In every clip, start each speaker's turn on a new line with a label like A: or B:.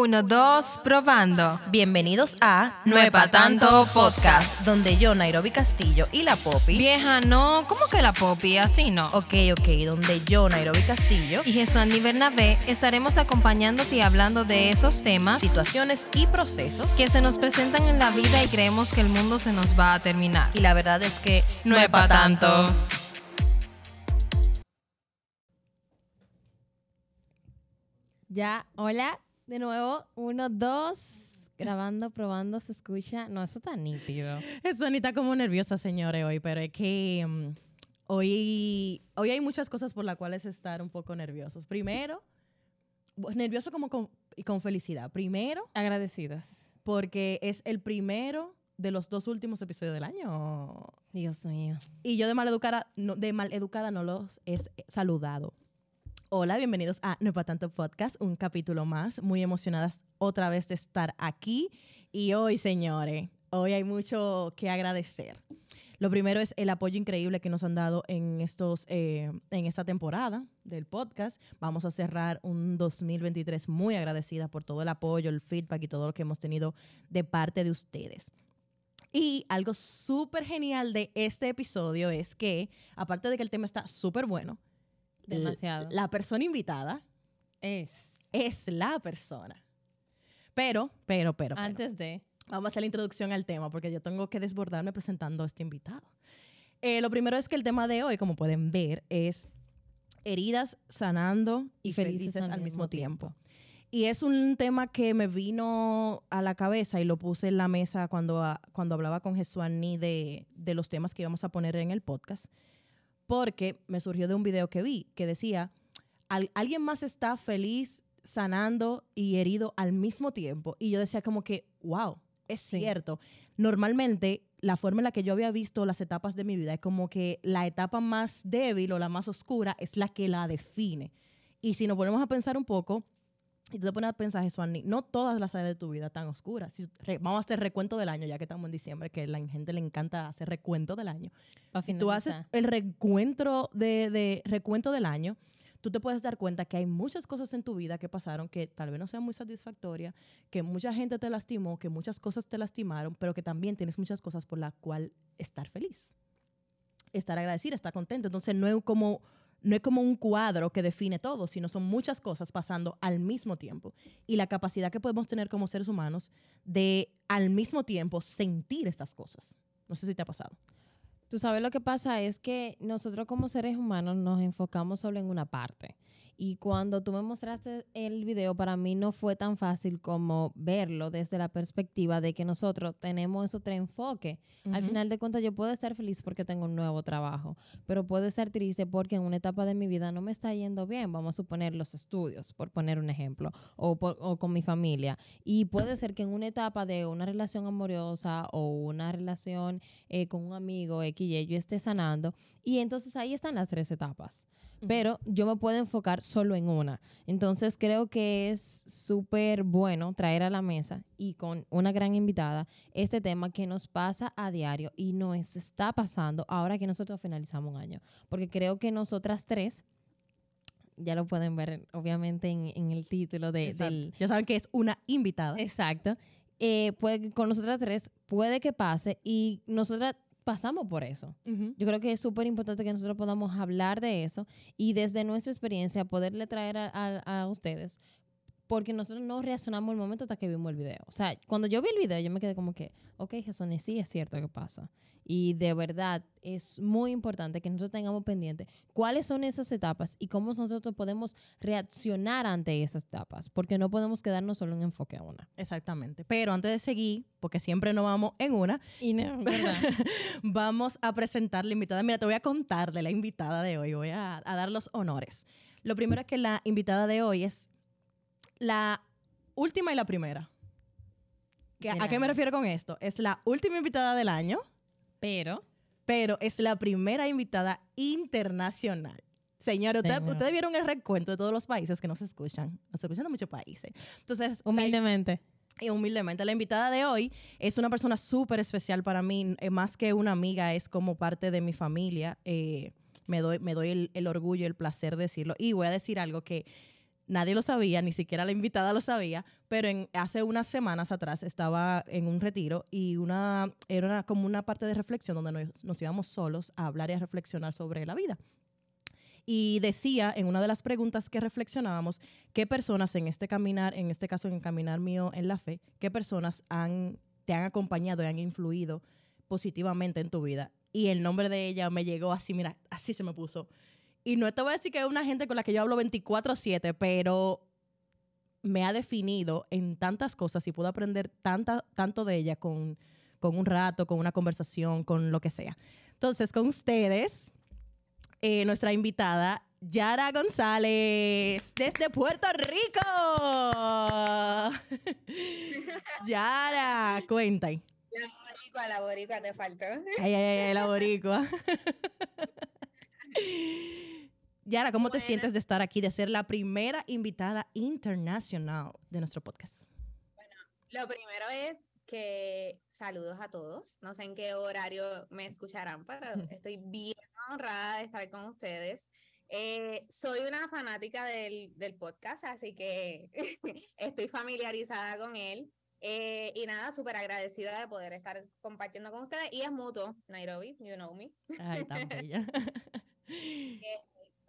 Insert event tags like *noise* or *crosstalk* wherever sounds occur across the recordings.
A: Uno, dos, probando.
B: Bienvenidos a
A: No es pa' tanto podcast.
B: donde yo, Nairobi Castillo y la Poppy.
A: Vieja, no, ¿cómo que la Poppy? Así no.
B: Ok, ok, donde yo, Nairobi Castillo,
A: Y Jesús Andy Bernabé estaremos acompañándote y hablando de esos temas
B: situaciones y procesos.
A: que se nos presentan en la vida y creemos que el mundo se nos va a terminar.
B: Y la verdad es que
A: No es pa' tanto.
C: Ya, hola, de nuevo, uno, dos, grabando, probando, se escucha. No, eso está nítido.
B: Eso Anita como nerviosa, señores, hoy, pero es que mm, hoy, hoy hay muchas cosas por las cuales estar un poco nerviosos. Primero, nervioso como con, y con felicidad. Primero,
C: Agradecidas.
B: porque es el primero de los dos últimos episodios del año.
C: Dios mío.
B: Y yo de maleducada no, de maleducada no los he saludado. Hola, bienvenidos a No es tanto podcast, un capítulo más. Muy emocionadas otra vez de estar aquí. Y hoy, señores, hoy hay mucho que agradecer. Lo primero es el apoyo increíble que nos han dado en, estos, eh, en esta temporada del podcast. Vamos a cerrar un 2023 muy agradecida por todo el apoyo, el feedback y todo lo que hemos tenido de parte de ustedes. Y algo súper genial de este episodio es que, aparte de que el tema está súper bueno,
C: Demasiado.
B: La persona invitada
C: Es.
B: es la persona. Pero, pero, pero, pero,
C: Antes de.
B: vamos a hacer la introducción al tema porque yo tengo que desbordarme presentando a este invitado. Eh, lo primero es que el tema de hoy, como pueden ver, es heridas sanando y,
C: Y
B: felices, al mismo tiempo. Y es un tema que me vino a la cabeza y lo puse en la mesa cuando, cuando hablaba con Jesuani de, de los temas que íbamos a poner en el podcast, porque me surgió de un video que vi que decía, "Al- alguien más está feliz, sanando y herido al mismo tiempo. Y yo decía como que, wow, es
C: Sí.
B: cierto. Normalmente la forma en la que yo había visto las etapas de mi vida es como que la etapa más débil o la más oscura es la que la define. Y si nos ponemos a pensar un poco, y tú te pones a pensar, Jesuani, no todas las áreas de tu vida están oscuras. Si re- vamos a hacer recuento del año, ya que estamos en diciembre, que a la gente le encanta hacer recuento del año. Si tú haces el recuento, de, de- recuento del año, tú te puedes dar cuenta que hay muchas cosas en tu vida que pasaron que tal vez no sean muy satisfactorias, que mucha gente te lastimó, que muchas cosas te lastimaron, pero que también tienes muchas cosas por las cuales estar feliz, estar agradecida, estar contento. Entonces no es como no es como un cuadro que define todo, sino son muchas cosas pasando al mismo tiempo. Y la capacidad que podemos tener como seres humanos de al mismo tiempo sentir estas cosas. No sé si te ha pasado.
C: Tú sabes lo que pasa es que nosotros como seres humanos nos enfocamos solo en una parte. Y cuando tú me mostraste el video, para mí no fue tan fácil como verlo desde la perspectiva de que nosotros tenemos esos tres enfoques. Al final de cuentas, yo puedo estar feliz porque tengo un nuevo trabajo, pero puedo estar triste porque en una etapa de mi vida no me está yendo bien. Vamos a suponer los estudios, por poner un ejemplo, o, por- o con mi familia. Y puede ser que en una etapa de una relación amorosa o una relación eh, con un amigo X, Y, yo esté sanando. Y entonces ahí están las tres etapas. Pero yo me puedo enfocar solo en una. Entonces creo que es súper bueno traer a la mesa y con una gran invitada este tema que nos pasa a diario y nos está pasando ahora que nosotros finalizamos un año. Porque creo que nosotras tres, ya lo pueden ver obviamente en, en el título de, del,
B: Ya saben que es una invitada.
C: Exacto. Eh, puede con nosotras tres puede que pase y nosotras pasamos por eso. Yo creo que es súper importante que nosotros podamos hablar de eso y desde nuestra experiencia poderle traer a, a- a ustedes, porque nosotros no reaccionamos el momento hasta que vimos el video. O sea, cuando yo vi el video, yo me quedé como que, ok, Jesús, sí es cierto que pasa. Y de verdad es muy importante que nosotros tengamos pendiente cuáles son esas etapas y cómo nosotros podemos reaccionar ante esas etapas, porque no podemos quedarnos solo en enfoque a una.
B: Exactamente. Pero antes de seguir, porque siempre no vamos en una,
C: Y no, *laughs*
B: vamos a presentar la invitada. Mira, te voy a contar de la invitada de hoy. Voy a, a dar los honores. Lo primero es que la invitada de hoy es la última y la primera. ¿Qué-
C: Del
B: ¿A qué me refiero con esto? Es la última invitada del año,
C: Pero
B: pero es la primera invitada internacional.
C: Señor.
B: ustedes vieron el recuento de todos los países que nos escuchan. Nos escuchan de muchos países. Entonces,
C: humildemente.
B: y humildemente, la invitada de hoy es una persona súper especial para mí, eh, más que una amiga, es como parte de mi familia. eh, me doy, me doy el, el orgullo, el placer de decirlo. Y voy a decir algo que nadie lo sabía, ni siquiera la invitada lo sabía, pero hace unas semanas atrás estaba en un retiro y una, era una- como una parte de reflexión donde nos, nos íbamos solos a hablar y a reflexionar sobre la vida. Y decía en una de las preguntas que reflexionábamos, ¿qué personas en este caminar, en este caso en el caminar mío en la fe, qué personas han, te han acompañado y han influido positivamente en tu vida? Y el nombre de ella me llegó así, mira, así se me puso. Y no te voy a decir que es una gente con la que yo hablo 24/7, pero me ha definido en tantas cosas y puedo aprender tanta, tanto de ella con, con un rato, con una conversación, con lo que sea. Entonces, con ustedes, eh, nuestra invitada, Yara González, desde Puerto Rico. *laughs* Yara, cuenta.
D: La boricua, la boricua te faltó.
B: Ay, ay, ay, la boricua. *laughs* Yara, ¿cómo te sientes de estar aquí, de ser la primera invitada internacional de nuestro podcast?
D: Lo primero es que saludos a todos. No sé en qué horario me escucharán, pero estoy bien honrada de estar con ustedes. Eh, soy una fanática del, del podcast, así que *laughs* estoy familiarizada con él. Eh, y nada, súper agradecida de poder estar compartiendo con ustedes. Y es mutuo, Nairobi, you know me.
B: Ay, tan bella. *laughs* *laughs*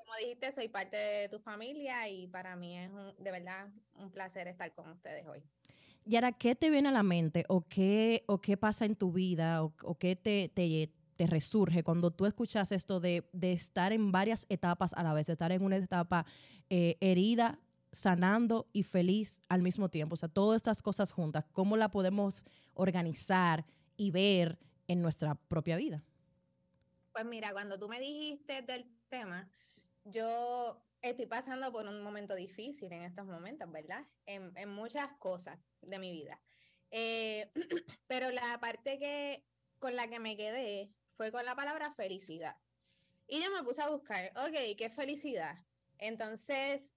D: Como dijiste, soy parte de tu familia y para mí es un- de verdad un placer estar con ustedes hoy.
B: Yara, ¿qué te viene a la mente o qué, o qué pasa en tu vida o, o qué te, te, te resurge cuando tú escuchas esto de, de estar en varias etapas a la vez, estar en una etapa eh, herida, sanando y feliz al mismo tiempo? O sea, todas estas cosas juntas, ¿cómo la podemos organizar y ver en nuestra propia vida?
D: Pues mira, cuando tú me dijiste del tema, yo estoy pasando por un momento difícil en estos momentos, ¿verdad? En, en muchas cosas de mi vida. Eh, *clears throat* pero la parte que con la que me quedé fue con la palabra felicidad. Y yo me puse a buscar, ok, ¿qué es felicidad? Entonces,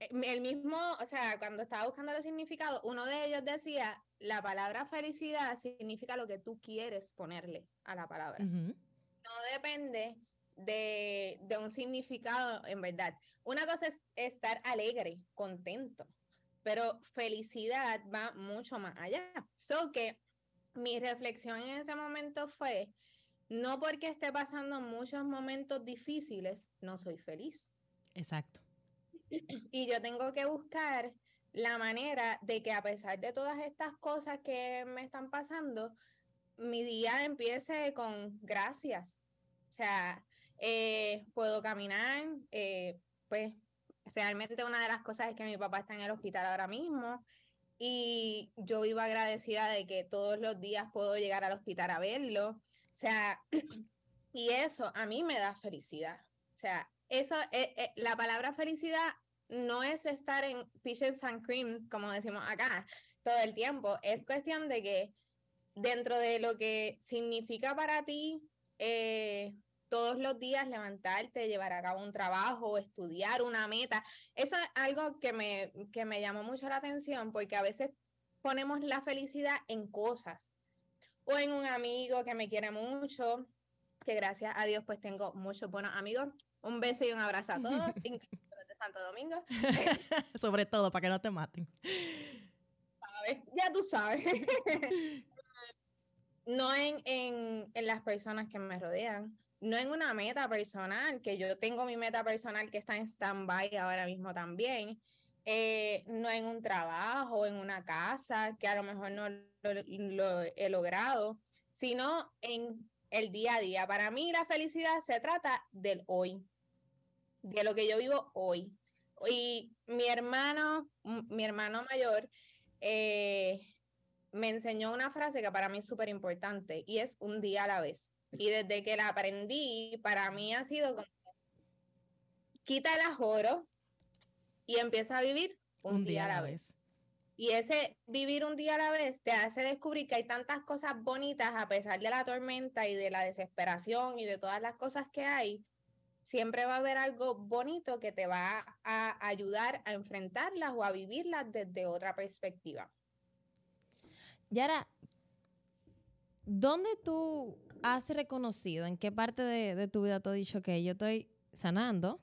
D: eh, el mismo, o sea, cuando estaba buscando los significados, uno de ellos decía, la palabra felicidad significa lo que tú quieres ponerle a la palabra no depende de, de un significado en verdad. Una cosa es estar alegre, contento, pero felicidad va mucho más allá. So que mi reflexión en ese momento fue, no porque esté pasando muchos momentos difíciles, no soy feliz.
B: Exacto. *clears throat*
D: Y yo tengo que buscar la manera de que a pesar de todas estas cosas que me están pasando, mi día empiece con gracias. O sea, eh, puedo caminar, eh, pues realmente una de las cosas es que mi papá está en el hospital ahora mismo y yo vivo agradecida de que todos los días puedo llegar al hospital a verlo. O sea, *clears throat* y eso a mí me da felicidad. O sea, eso, eh, eh, la palabra felicidad no es estar en peaches and cream, como decimos acá, todo el tiempo. Es cuestión de que dentro de lo que significa para ti eh, todos los días levantarte, llevar a cabo un trabajo, estudiar una meta, eso es algo que me, que me llamó mucho la atención porque a veces ponemos la felicidad en cosas o en un amigo que me quiere mucho, que gracias a Dios pues tengo muchos buenos amigos. Un beso y un abrazo a todos, *laughs* incluidos los de Santo Domingo. *laughs*
B: Sobre todo, para que no te maten.
D: ¿sabes? Ya tú sabes. *laughs* no en, en, en las personas que me rodean, no en una meta personal, que yo tengo mi meta personal que está en stand-by ahora mismo también, eh, no en un trabajo, en una casa, que a lo mejor no lo, he logrado, sino en el día a día. Para mí la felicidad se trata del hoy, de lo que yo vivo hoy. Y mi hermano, mi hermano mayor, eh, me enseñó una frase que para mí es súper importante y es un día a la vez. Y desde que la aprendí, para mí ha sido como, quita el ajoro y empieza a vivir un, día, a la vez. Y ese vivir un día a la vez te hace descubrir que hay tantas cosas bonitas a pesar de la tormenta y de la desesperación y de todas las cosas que hay. Siempre va a haber algo bonito que te va a ayudar a enfrentarlas o a vivirlas desde otra perspectiva.
C: Yara, ¿dónde tú has reconocido, en qué parte de, tu vida tú has dicho que yo estoy sanando,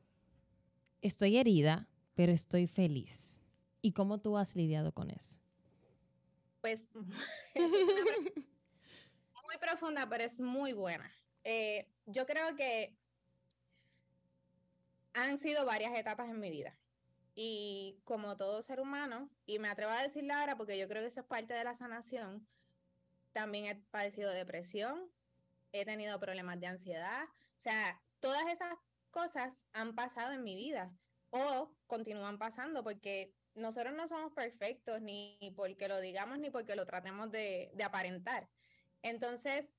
C: estoy herida, pero estoy feliz. ¿Y cómo tú has lidiado con eso?
D: Pues *laughs* *laughs* muy profunda, pero es muy buena. Eh, yo creo que han sido varias etapas en mi vida. Y como todo ser humano, y me atrevo a decirlo ahora porque yo creo que eso es parte de la sanación, también he padecido depresión, he tenido problemas de ansiedad, o sea, todas esas cosas han pasado en mi vida o continúan pasando porque nosotros no somos perfectos ni porque lo digamos ni porque lo tratemos de, aparentar. Entonces,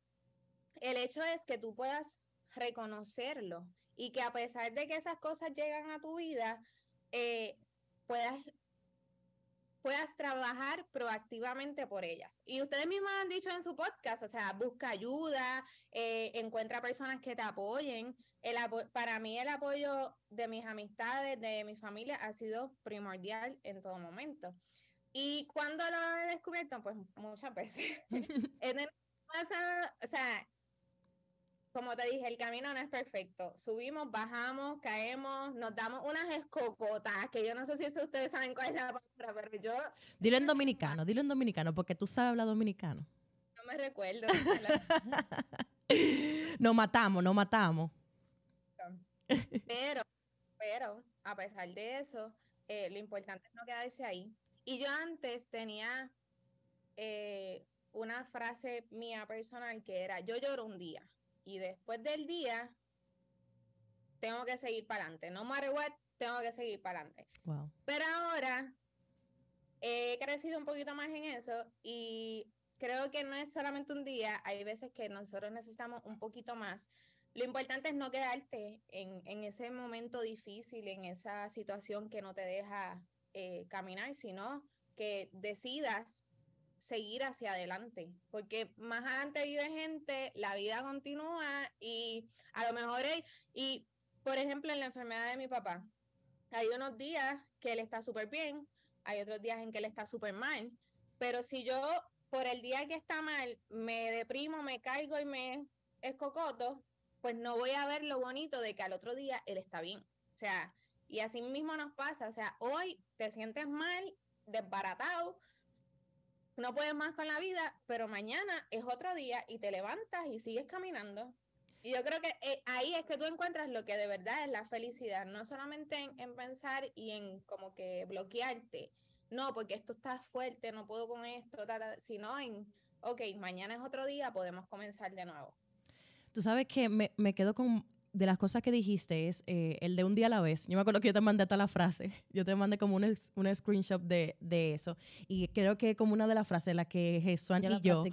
D: el hecho es que tú puedas reconocerlo y que a pesar de que esas cosas llegan a tu vida, eh, puedas, puedas trabajar proactivamente por ellas. Y ustedes mismos han dicho en su podcast, o sea, busca ayuda, eh, encuentra personas que te apoyen. El para mí el apoyo de mis amistades, de mi familia, ha sido primordial en todo momento. Y cuando lo he descubierto, pues muchas veces. *laughs* o sea, como te dije, el camino no es perfecto. Subimos, bajamos, caemos, nos damos unas escocotas, que yo no sé si ustedes saben cuál es la palabra, pero yo...
B: Dilo en dominicano, dilo en dominicano, porque tú sabes hablar dominicano.
D: No me recuerdo. *laughs*
B: nos matamos, nos matamos.
D: Pero, pero, a pesar de eso, eh, lo importante es no quedarse ahí. Y yo antes tenía eh, una frase mía personal que era, yo lloro un día y después del día tengo que seguir para adelante. No matter what, tengo que seguir para adelante. Pero ahora he crecido un poquito más en eso y creo que no es solamente un día, hay veces que nosotros necesitamos un poquito más. Lo importante es no quedarte en, en ese momento difícil, en esa situación que no te deja eh, caminar, sino que decidas seguir hacia adelante, porque más adelante vive gente, la vida continúa y a lo mejor, y por ejemplo en la enfermedad de mi papá, hay unos días que él está súper bien, hay otros días en que él está súper mal, pero si yo por el día que está mal me deprimo, me caigo y me escocoto, pues no voy a ver lo bonito de que al otro día él está bien. O sea, y así mismo nos pasa, o sea, hoy te sientes mal, desbaratado, no puedes más con la vida, pero mañana es otro día y te levantas y sigues caminando. Y yo creo que eh, ahí es que tú encuentras lo que de verdad es la felicidad, no solamente en, pensar y en como que bloquearte, no, porque esto está fuerte, no puedo con esto, sino en, ok, mañana es otro día, podemos comenzar de nuevo.
B: Tú sabes que me, me quedo con de las cosas que dijiste es eh, el de un día a la vez. Yo me acuerdo que yo te mandé hasta la frase. *laughs* Yo te mandé como un, un screenshot de, de, eso. Y creo que como una de las frases, la que Jesús y yo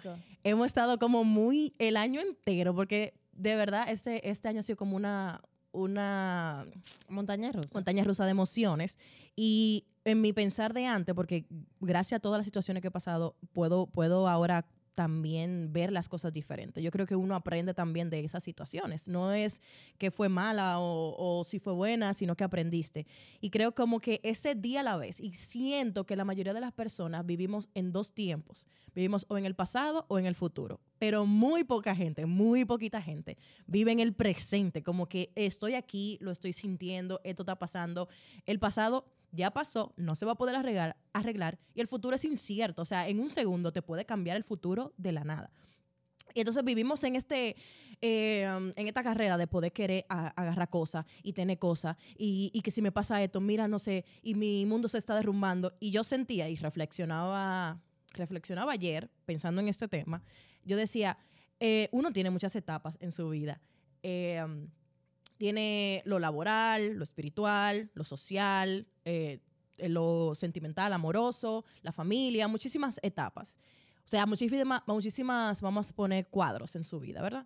B: hemos estado como muy el año entero, porque de verdad ese, este año ha sido como una, una
C: montaña rusa.
B: Montaña rusa de emociones. Y en mi pensar de antes, porque gracias a todas las situaciones que he pasado, puedo, puedo ahora también ver las cosas diferentes. Yo creo que uno aprende también de esas situaciones. No es que fue mala o, si fue buena, sino que aprendiste. Y creo como que ese día a la vez, y siento que la mayoría de las personas vivimos en dos tiempos. Vivimos o en el pasado o en el futuro. Pero muy poca gente, muy poquita gente vive en el presente, como que estoy aquí, lo estoy sintiendo, esto está pasando. El pasado ya pasó, no se va a poder arreglar, arreglar y el futuro es incierto. O sea, en un segundo te puede cambiar el futuro de la nada. Y entonces vivimos en este, eh, en esta carrera de poder querer agarrar cosas y tener cosas y, que si me pasa esto, mira, no sé, y mi mundo se está derrumbando. Y yo sentía y reflexionaba, reflexionaba ayer pensando en este tema. Yo decía, eh, uno tiene muchas etapas en su vida. Eh, tiene lo laboral, lo espiritual, lo social, eh, lo sentimental, amoroso, la familia, muchísimas etapas. O sea, muchísimas, muchísimas, vamos a poner cuadros en su vida, ¿verdad?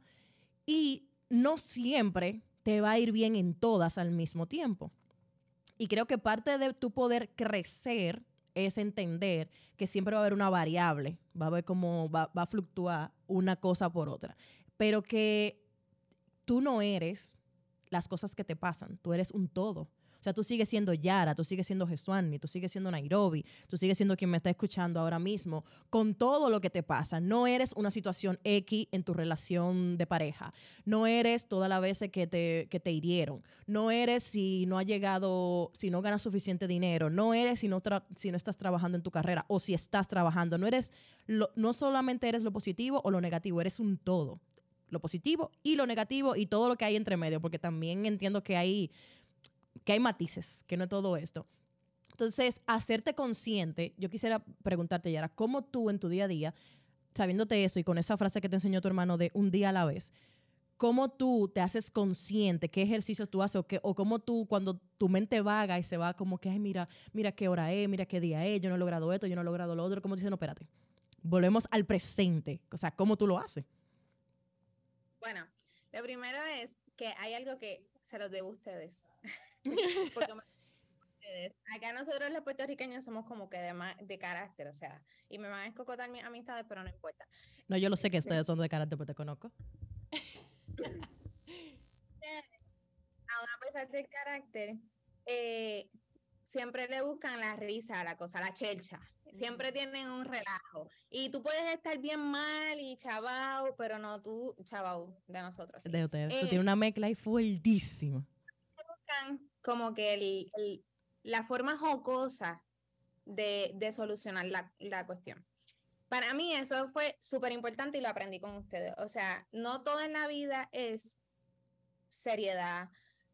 B: Y no siempre te va a ir bien en todas al mismo tiempo. Y creo que parte de tu poder crecer es entender que siempre va a haber una variable, va a haber como va, va a fluctuar una cosa por otra, pero que tú no eres las cosas que te pasan. Tú eres un todo. O sea, tú sigues siendo Yara, tú sigues siendo Jesuani, tú sigues siendo Nairobi, tú sigues siendo quien me está escuchando ahora mismo, con todo lo que te pasa. No eres una situación X en tu relación de pareja. No eres todas las veces que te, que te hirieron. No eres si no ha llegado, si no ganas suficiente dinero. No eres si no, si no estás trabajando en tu carrera o si estás trabajando. No eres, lo- no solamente eres lo positivo o lo negativo, eres un todo lo positivo y lo negativo y todo lo que hay entre medio, porque también entiendo que hay, que hay matices, que no es todo esto. Entonces, hacerte consciente, yo quisiera preguntarte, Yara, ¿cómo tú en tu día a día, sabiéndote eso y con esa frase que te enseñó tu hermano de un día a la vez, cómo tú te haces consciente, qué ejercicios tú haces o, qué, o cómo tú, cuando tu mente vaga y se va como que, ay, mira, mira qué hora es, mira qué día es, yo no he logrado esto, yo no he logrado lo otro, ¿cómo tú dices, no, espérate? Volvemos al presente, o sea, ¿cómo tú lo haces?
D: Bueno, lo primero es que hay algo que se los debo a ustedes. *laughs* Porque me- ustedes. Acá nosotros los puertorriqueños somos como que de, de carácter, o sea, y me van a escocotar mis amistades, pero no importa.
B: No, yo lo sé que ustedes son de carácter, porque te conozco. *laughs*
D: Aún a pesar del carácter, eh, siempre le buscan la risa a la cosa, la chelcha. Siempre tienen un relajo. Y tú puedes estar bien mal y chavao, pero no tú, chavao, de nosotros. sí.
B: De ustedes. Tú
D: Eh,
B: tienes una mezcla ahí fuertísima.
D: buscan como que el- el- la forma jocosa de, de solucionar la, la cuestión. Para mí eso fue súper importante y lo aprendí con ustedes. O sea, no todo en la vida es seriedad,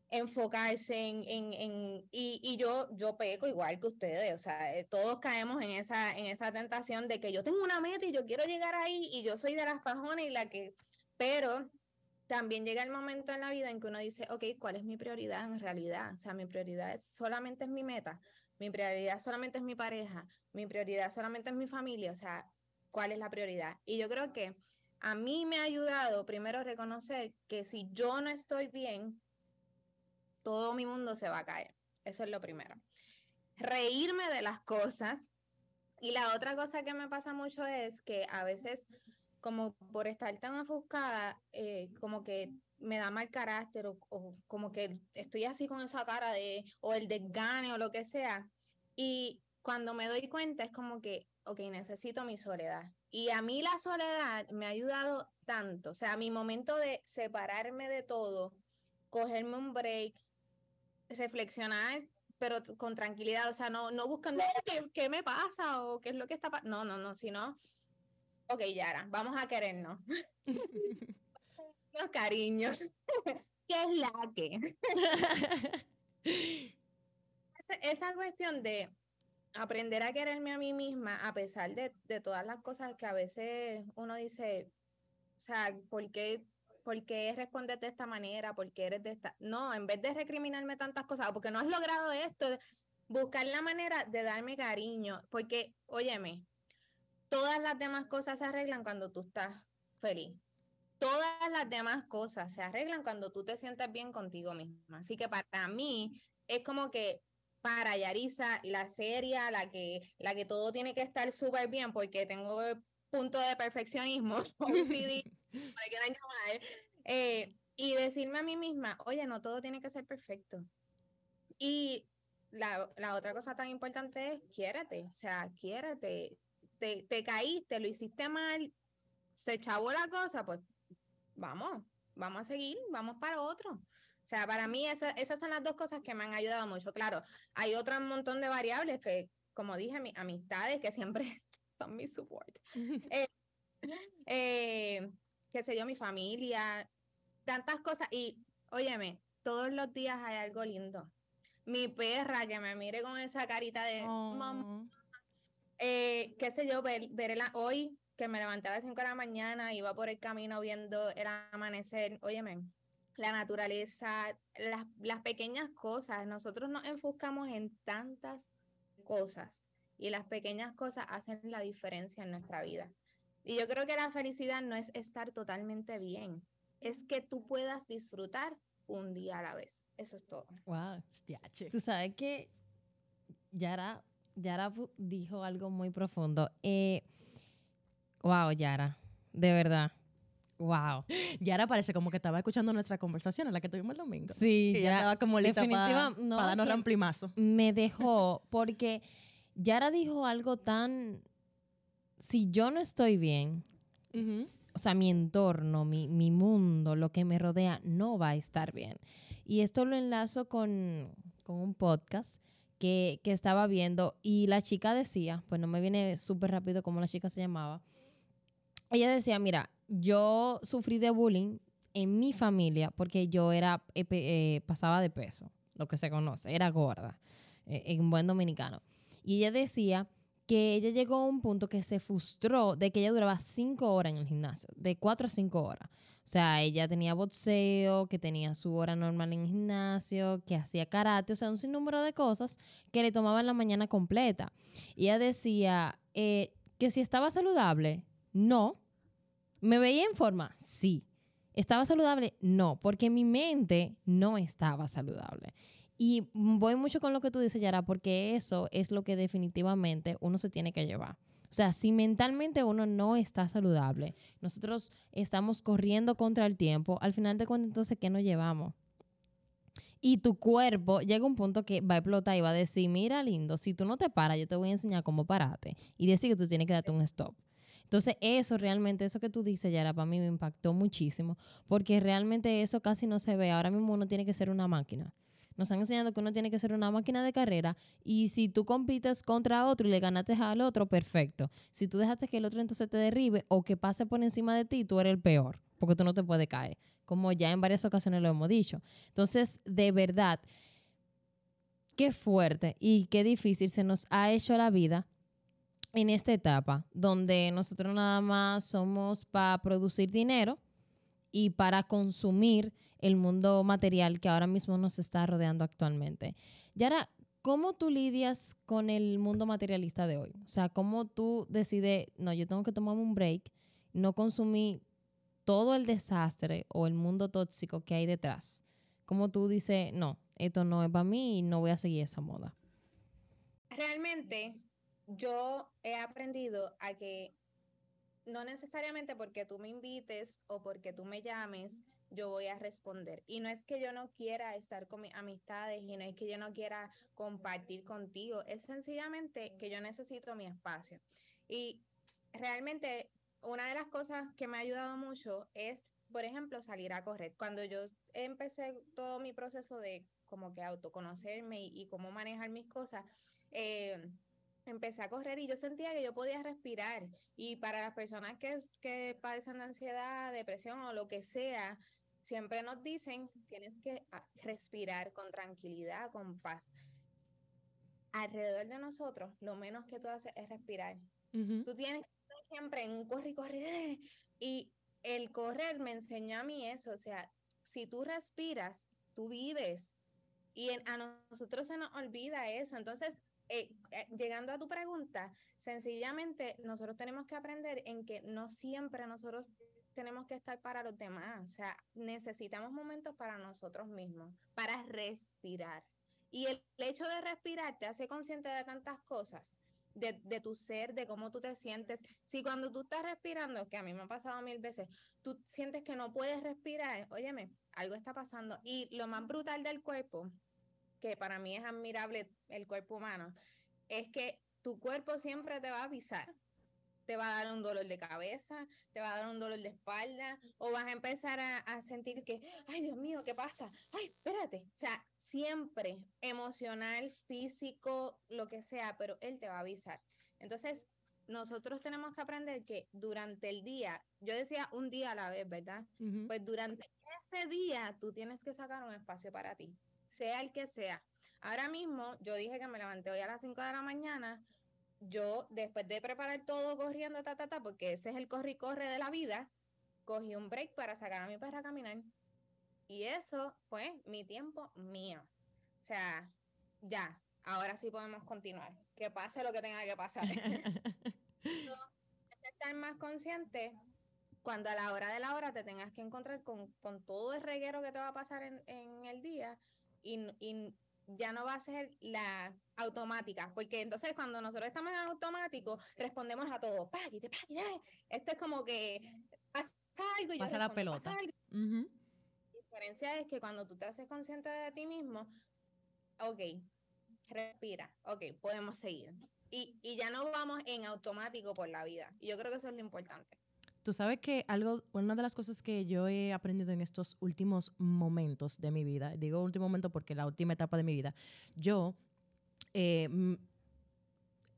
D: enfocarse en, en, en- y, y yo, yo peco igual que ustedes, o sea, eh, todos caemos en esa, en esa tentación de que yo tengo una meta y yo quiero llegar ahí y yo soy de las pajones y la que, pero también llega el momento en la vida en que uno dice, ok, ¿cuál es mi prioridad en realidad? O sea, mi prioridad es, solamente es mi meta, mi prioridad solamente es mi pareja, mi prioridad solamente es mi familia, o sea, ¿cuál es la prioridad? Y yo creo que a mí me ha ayudado primero reconocer que si yo no estoy bien, todo mi mundo se va a caer. Eso es lo primero. Reírme de las cosas. Y la otra cosa que me pasa mucho es que a veces como por estar tan ofuscada, eh, como que me da mal carácter o, o como que estoy así con esa cara de, o el desgane o lo que sea. Y cuando me doy cuenta es como que, ok, necesito mi soledad. Y a mí la soledad me ha ayudado tanto, o sea, mi momento de separarme de todo, cogerme un break, reflexionar, pero con tranquilidad, o sea, no, no buscando "Ay, ¿qué, qué me pasa o qué es lo que está pasando. No, no, no, sino, ok, Yara, vamos a querernos. *laughs* Los cariños. ¿Qué es la que? *laughs* Esa- Esa cuestión de aprender a quererme a mí misma, a pesar de, de todas las cosas que a veces uno dice, o sea, ¿por qué, por qué respondes de esta manera? ¿Por qué eres de esta? No, en vez de recriminarme tantas cosas, porque no has logrado esto, buscar la manera de darme cariño, porque, óyeme, todas las demás cosas se arreglan cuando tú estás feliz. Todas las demás cosas se arreglan cuando tú te sientes bien contigo misma. Así que para mí es como que para Yarisa, la seria, la que, la que todo tiene que estar súper bien porque tengo punto de perfeccionismo, *laughs* OCD, *laughs* eh, y decirme a mí misma, oye, no todo tiene que ser perfecto. Y la, la otra cosa tan importante es quiérete, o sea, quiérete. Te, te caíste, lo hiciste mal, se chavó la cosa, pues vamos, vamos a seguir, vamos para otro. O sea, para mí esa- esas son las dos cosas que me han ayudado mucho. Claro, hay otro montón de variables que, como dije, mis amistades que siempre son mi support. *laughs* Eh, eh, qué sé yo, mi familia, tantas cosas. Y, óyeme, todos los días hay algo lindo. Mi perra que me mire con esa carita de mamá,
B: Oh.
D: eh, qué sé yo, ver, verla hoy, que me levanté a las 5 de la mañana, iba por el camino viendo el amanecer, óyeme, la naturaleza, las, las pequeñas cosas, nosotros nos enfocamos en tantas cosas y las pequeñas cosas hacen la diferencia en nuestra vida. Y yo creo que la felicidad no es estar totalmente bien, es que tú puedas disfrutar un día a la vez. Eso es todo.
C: Wow.
B: Stiache.
C: Tú sabes que Yara, Yara dijo algo muy profundo. Eh, wow, Yara, de verdad. Wow. *gasps*
B: Yara parece como que estaba escuchando nuestra conversación, la que tuvimos el domingo.
C: Sí,
B: Y ya estaba como lista para
C: no,
B: darnos
C: que-
B: ramplimazo.
C: me dejó porque Yara dijo algo tan si yo no estoy bien, o sea, mi entorno, mi, mi mundo, lo que me rodea, no va a estar bien. Y esto lo enlazo con, con un podcast que, que estaba viendo y la chica decía, pues no me viene súper rápido cómo la chica se llamaba, ella decía, mira, yo sufrí de bullying en mi familia porque yo era, eh, eh, pasaba de peso, lo que se conoce, era gorda, eh, en buen dominicano. Y ella decía que ella llegó a un punto que se frustró de que ella duraba cinco horas en el gimnasio, de cuatro a cinco horas. O sea, ella tenía boxeo, que tenía su hora normal en el gimnasio, que hacía karate, o sea, un sinnúmero de cosas que le tomaban la mañana completa. Y ella decía eh, que si estaba saludable, no. ¿Me veía en forma? Sí. ¿Estaba saludable? No, porque mi mente no estaba saludable. Y voy mucho con lo que tú dices, Yara, porque eso es lo que definitivamente uno se tiene que llevar. O sea, si mentalmente uno no está saludable, nosotros estamos corriendo contra el tiempo, al final de cuentas, entonces, ¿qué nos llevamos? Y tu cuerpo llega a un punto que va a explotar y va a decir, mira, lindo, si tú no te paras, yo te voy a enseñar cómo pararte. Y decir que tú tienes que darte un stop. Entonces, eso realmente, eso que tú dices, Yara, para mí me impactó muchísimo, porque realmente eso casi no se ve. Ahora mismo uno tiene que ser una máquina. Nos han enseñado que uno tiene que ser una máquina de carrera y si tú compites contra otro y le ganaste al otro, perfecto. Si tú dejaste que el otro entonces te derribe o que pase por encima de ti, tú eres el peor, porque tú no te puedes caer, como ya en varias ocasiones lo hemos dicho. Entonces, de verdad, qué fuerte y qué difícil se nos ha hecho la vida en esta etapa, donde nosotros nada más somos para producir dinero y para consumir el mundo material que ahora mismo nos está rodeando actualmente. Yara, ¿cómo tú lidias con el mundo materialista de hoy? O sea, ¿cómo tú decides, no, yo tengo que tomarme un break, no consumir todo el desastre o el mundo tóxico que hay detrás? ¿Cómo tú dices, no, esto no es para mí y no voy a seguir esa moda?
D: Realmente yo he aprendido a que no necesariamente porque tú me invites o porque tú me llames, yo voy a responder. Y no es que yo no quiera estar con mis amistades y no es que yo no quiera compartir contigo, es sencillamente que yo necesito mi espacio. Y realmente una de las cosas que me ha ayudado mucho es, por ejemplo, salir a correr. Cuando yo empecé todo mi proceso de como que autoconocerme y, y cómo manejar mis cosas, eh, empecé a correr y yo sentía que yo podía respirar. Y para las personas que, que padecen de ansiedad, depresión o lo que sea, siempre nos dicen, tienes que ah, respirar con tranquilidad, con paz. Alrededor de nosotros, lo menos que tú haces es respirar.
B: Ujú.
D: Tú tienes que estar siempre en un corre y corre. Y el correr me enseñó a mí eso. O sea, si tú respiras, tú vives. Y en- a nosotros se nos olvida eso. Entonces, eh, eh, llegando a tu pregunta, sencillamente nosotros tenemos que aprender en que no siempre nosotros tenemos que estar para los demás. O sea, necesitamos momentos para nosotros mismos, para respirar. Y el hecho de respirar te hace consciente de tantas cosas, de, de tu ser, de cómo tú te sientes. Si cuando tú estás respirando, que a mí me ha pasado mil veces, tú sientes que no puedes respirar, óyeme, algo está pasando. Y lo más brutal del cuerpo, que para mí es admirable el cuerpo humano, es que tu cuerpo siempre te va a avisar. Te va a dar un dolor de cabeza, te va a dar un dolor de espalda, o vas a empezar a, a sentir que, ay Dios mío, ¿qué pasa? Ay, espérate. O sea, siempre emocional, físico, lo que sea, pero él te va a avisar. Entonces, nosotros tenemos que aprender que durante el día, yo decía un día a la vez, ¿verdad? Pues durante ese día tú tienes que sacar un espacio para ti, sea el que sea. Ahora mismo, yo dije que me levanté hoy a las 5 de la mañana. Yo, después de preparar todo corriendo, ta, ta, ta, porque ese es el corre y corre de la vida, cogí un break para sacar a mi perra a caminar. Y eso fue mi tiempo mío. O sea, ya, ahora sí podemos continuar. Que pase lo que tenga que pasar. *laughs* estar más consciente cuando a la hora de la hora te tengas que encontrar con, con todo el reguero que te va a pasar en, en el día y, ya no va a ser la automática, porque entonces cuando nosotros estamos en automático respondemos a todo, págate, págate. Esto es como que pasa algo, y yo
B: Pasa la
D: respondo, "Pasa
B: pelota".
D: algo". La diferencia es que cuando tú te haces consciente de ti mismo, ok, respira, ok, podemos seguir. Y, y ya no vamos en automático por la vida. Y yo creo que eso es lo importante.
B: Tú sabes que algo, una de las cosas que yo he aprendido en estos últimos momentos de mi vida, digo último momento porque la última etapa de mi vida, yo, eh,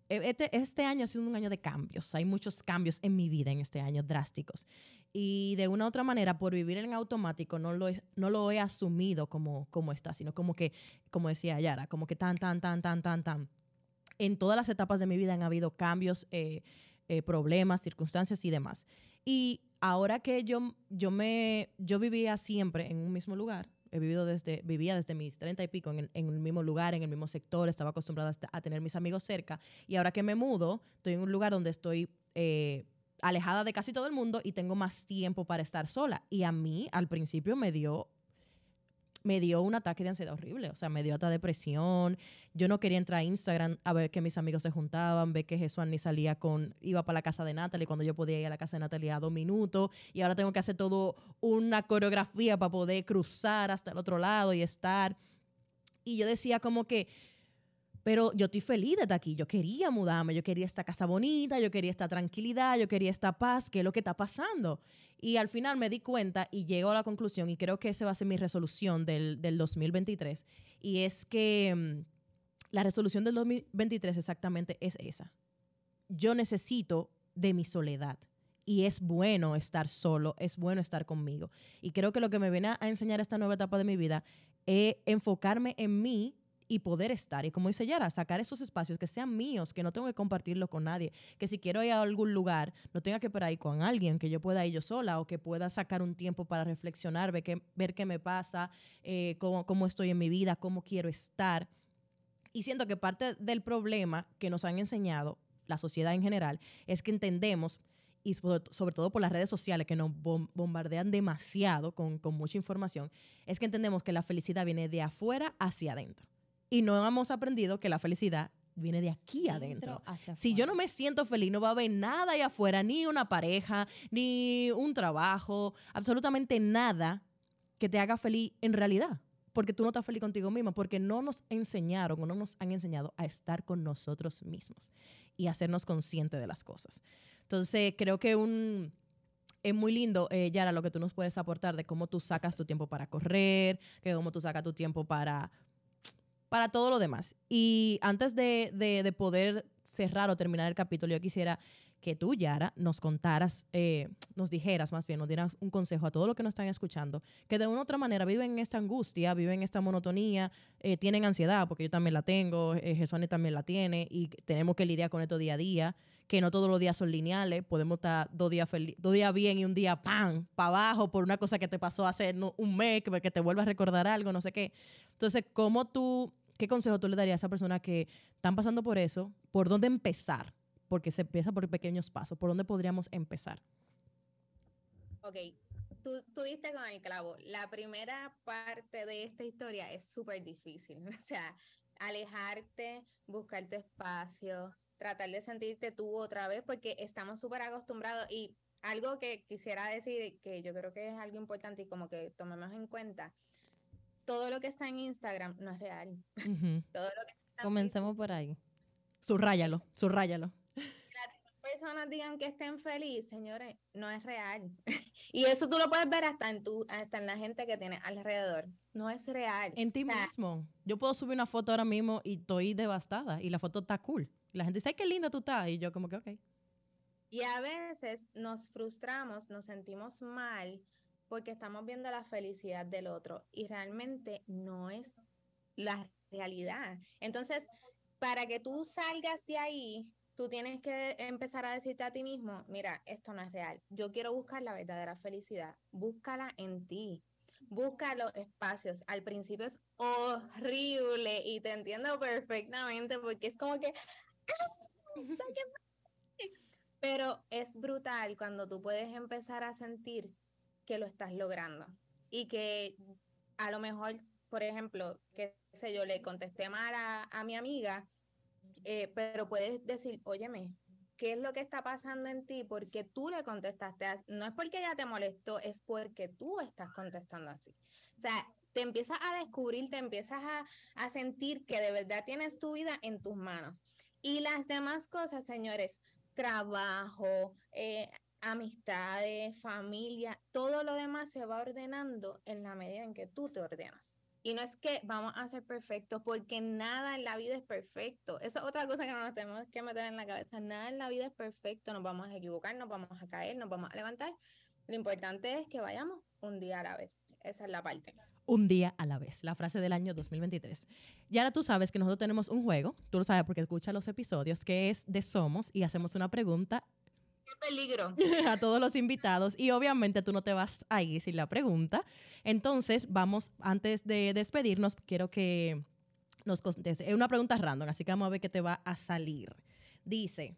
B: e- este, este año ha sido un año de cambios, hay muchos cambios en mi vida en este año drásticos. Y de una u otra manera, por vivir en automático, no lo he, no lo he asumido como, como está, sino como que, como decía Yara, como que tan, tan, tan, tan, tan, tan. En todas las etapas de mi vida han habido cambios, eh, eh, problemas, circunstancias y demás. Y ahora que yo, yo, me, yo vivía siempre en un mismo lugar, he vivido desde, vivía desde mis treinta y pico en el, en el mismo lugar, en el mismo sector, estaba acostumbrada a, a tener mis amigos cerca, y ahora que me mudo, estoy en un lugar donde estoy eh, alejada de casi todo el mundo y tengo más tiempo para estar sola. Y a mí al principio me dio me dio un ataque de ansiedad horrible, o sea, me dio hasta depresión. Yo no quería entrar a Instagram a ver que mis amigos se juntaban, ver que Jesús ni salía con, iba para la casa de Natalie cuando yo podía ir a la casa de Natalie a dos minutos y ahora tengo que hacer todo una coreografía para poder cruzar hasta el otro lado y estar. Y yo decía como que, pero yo estoy feliz de estar aquí, yo quería mudarme, yo quería esta casa bonita, yo quería esta tranquilidad, yo quería esta paz, ¿qué es lo que está pasando? Y al final me di cuenta y llego a la conclusión, y creo que esa va a ser mi resolución del, del 2023, y es que mm, la resolución del 2023 exactamente es esa. Yo necesito de mi soledad. Y es bueno estar solo, es bueno estar conmigo. Y creo que lo que me viene a enseñar esta nueva etapa de mi vida es enfocarme en mí y poder estar. Y como dice Yara, sacar esos espacios que sean míos, que no tengo que compartirlo con nadie. Que si quiero ir a algún lugar, no tenga que esperar ir con alguien, que yo pueda ir yo sola o que pueda sacar un tiempo para reflexionar, ver qué, ver qué me pasa, eh, cómo, cómo estoy en mi vida, cómo quiero estar. Y siento que parte del problema que nos han enseñado la sociedad en general es que entendemos y sobre, todo por las redes sociales que nos bom bombardean demasiado con, con, mucha información, es que entendemos que la felicidad viene de afuera hacia adentro. Y no hemos aprendido que la felicidad viene de aquí adentro. Si yo no me siento feliz, no va a haber nada ahí afuera, ni una pareja, ni un trabajo, absolutamente nada que te haga feliz en realidad. Porque tú no estás feliz contigo misma, porque no nos enseñaron o no nos han enseñado a estar con nosotros mismos y hacernos conscientes de las cosas. Entonces, creo que un, es muy lindo, eh, Yara, lo que tú nos puedes aportar de cómo tú sacas tu tiempo para correr, que cómo tú sacas tu tiempo para, para todo lo demás. Y antes de, de, de poder cerrar o terminar el capítulo, yo quisiera que tú, Yara, nos contaras, eh, nos dijeras más bien, nos dieras un consejo a todos los que nos están escuchando, que de una u otra manera viven en esta angustia, viven en esta monotonía, eh, tienen ansiedad, porque yo también la tengo, eh, también la tiene, y tenemos que lidiar con esto día a día, que no todos los días son lineales, podemos estar dos días, dos días bien y un día ¡pam! para abajo por una cosa que te pasó hace un mes, que te vuelva a recordar algo, no sé qué. Entonces, ¿cómo tú, qué consejo tú le darías a esa persona que están pasando por eso? ¿Por dónde empezar? porque se empieza por pequeños pasos. ¿Por dónde podríamos empezar?
D: Ok, tú, tú diste con el clavo. La primera parte de esta historia es súper difícil. *laughs* O sea, alejarte, buscar tu espacio, tratar de sentirte tú otra vez, porque estamos súper acostumbrados. Y algo que quisiera decir, que yo creo que es algo importante y como que tomemos en cuenta, todo lo que está en Instagram no es real. Uh -huh. todo lo que
C: Comencemos por ahí.
B: Subrayalo, subrayalo
D: personas digan que estén felices, señores, no es real. *laughs* y eso tú lo puedes ver hasta en, tu, hasta en la gente que tienes alrededor. No es real.
B: En ti o sea, mismo. Yo puedo subir una foto ahora mismo y estoy devastada y la foto está cool. Y la gente dice, ay, qué linda tú estás. Y yo como que, ok.
D: Y a veces nos frustramos, nos sentimos mal porque estamos viendo la felicidad del otro y realmente no es la realidad. Entonces, para que tú salgas de ahí, tú tienes que empezar a decirte a ti mismo, mira, esto no es real. Yo quiero buscar la verdadera felicidad. Búscala en ti. Busca los espacios. Al principio es horrible y te entiendo perfectamente porque es como que... *laughs* Pero es brutal cuando tú puedes empezar a sentir que lo estás logrando y que a lo mejor, por ejemplo, qué sé yo, le contesté mal a, a mi amiga eh, pero puedes decir, óyeme, qué es lo que está pasando en ti, porque tú le contestaste, no es porque ella te molestó, es porque tú estás contestando así. O sea, te empiezas a descubrir, te empiezas a, a sentir que de verdad tienes tu vida en tus manos. Y las demás cosas, señores, trabajo, eh, amistades, familia, todo lo demás se va ordenando en la medida en que tú te ordenas. Y no es que vamos a ser perfectos, porque nada en la vida es perfecto. Esa es otra cosa que nos tenemos que meter en la cabeza. Nada en la vida es perfecto, nos vamos a equivocar, nos vamos a caer, nos vamos a levantar. Lo importante es que vayamos un día a la vez. Esa es la parte.
B: Un día a la vez, la frase del año 2023. Y ahora tú sabes que nosotros tenemos un juego, tú lo sabes porque escuchas los episodios, que es de Somos y hacemos una pregunta
D: qué peligro. *laughs*
B: a todos los invitados y obviamente tú no te vas a ir sin la pregunta. Entonces, vamos, antes de despedirnos, quiero que nos conteste. Es una pregunta random, así que vamos a ver qué te va a salir. Dice,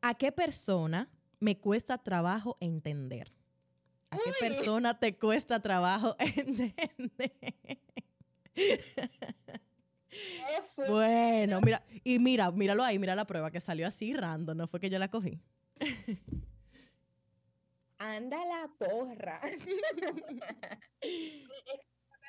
B: ¿a qué persona me cuesta trabajo entender? ¿A qué persona te cuesta trabajo *laughs* entender? Bueno, mira, y mira, míralo ahí, mira la prueba que salió así random, no fue que yo la cogí. *laughs*
D: Anda la porra. *laughs*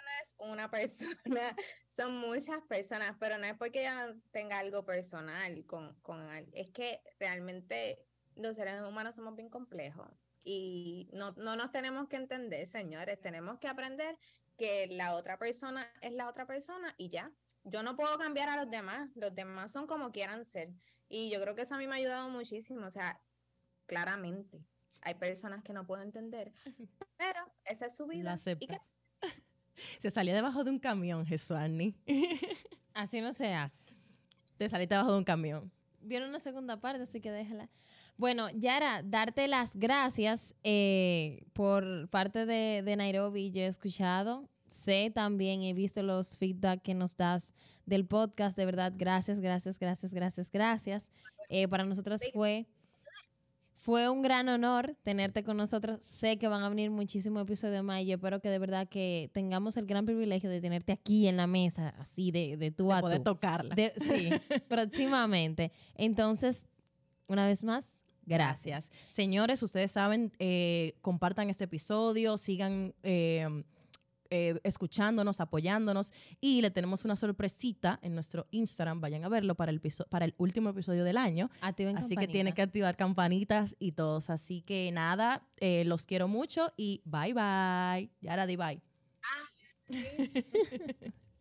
D: no es una persona, *laughs* son muchas personas, pero no es porque yo no tenga algo personal con, con es que realmente los seres humanos somos bien complejos y no, no nos tenemos que entender, señores, tenemos que aprender que la otra persona es la otra persona y ya yo no puedo cambiar a los demás, los demás son como quieran ser. Y yo creo que eso a mí me ha ayudado muchísimo, o sea, claramente. Hay personas que no puedo entender, *laughs* pero esa es su vida.
B: La *laughs* Se salió debajo de un camión, Jesuani. *laughs*
C: Así no se hace.
B: Te saliste debajo de un camión.
C: Viene una segunda parte, así que déjala. Bueno, Yara, darte las gracias eh, por parte de, de Nairobi. Yo he escuchado sé también, he visto los feedback que nos das del podcast. De verdad, gracias, gracias, gracias, gracias, gracias. Eh, para nosotros fue, fue un gran honor tenerte con nosotros. Sé que van a venir muchísimos episodios más y yo espero que de verdad que tengamos el gran privilegio de tenerte aquí en la mesa, así de, de tú a
B: poder tocarla.
C: sí, *laughs* próximamente. Entonces, una vez más, Gracias.
B: Señores, ustedes saben, eh, compartan este episodio, sigan eh, eh, escuchándonos, apoyándonos y le tenemos una sorpresita en nuestro Instagram. Vayan a verlo para el, para el último episodio del año. Así que tiene que activar campanitas y todos. Así que nada, eh, los quiero mucho y bye bye. Yara, di bye. Ah, *laughs*